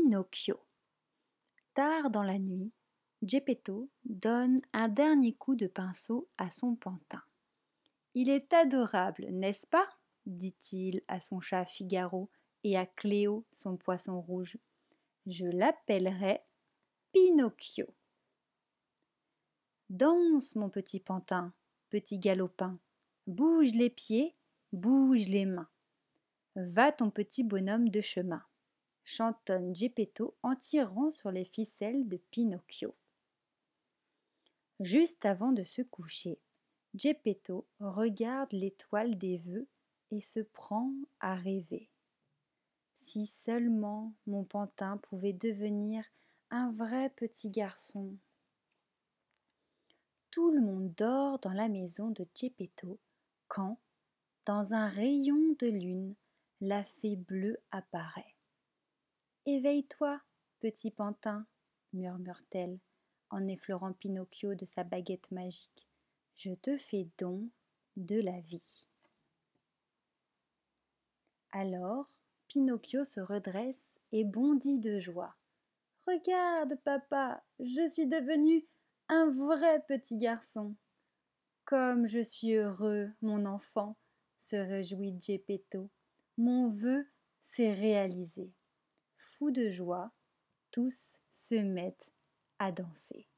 Pinocchio. Tard dans la nuit, Geppetto donne un dernier coup de pinceau à son pantin. Il est adorable, n'est-ce pas? dit-il à son chat Figaro et à Cléo, son poisson rouge. Je l'appellerai Pinocchio. Danse, mon petit pantin, petit galopin, bouge les pieds, bouge les mains. Va ton petit bonhomme de chemin, chantonne Geppetto en tirant sur les ficelles de Pinocchio. Juste avant de se coucher, Geppetto regarde l'étoile des vœux et se prend à rêver. Si seulement mon pantin pouvait devenir un vrai petit garçon. Tout le monde dort dans la maison de Geppetto quand, dans un rayon de lune, la fée bleue apparaît. Éveille-toi, petit pantin, murmure-t-elle en effleurant Pinocchio de sa baguette magique. Je te fais don de la vie. Alors, Pinocchio se redresse et bondit de joie. Regarde, papa, je suis devenu un vrai petit garçon. Comme je suis heureux, mon enfant, se réjouit Geppetto. Mon vœu s'est réalisé. Fous de joie, tous se mettent à danser.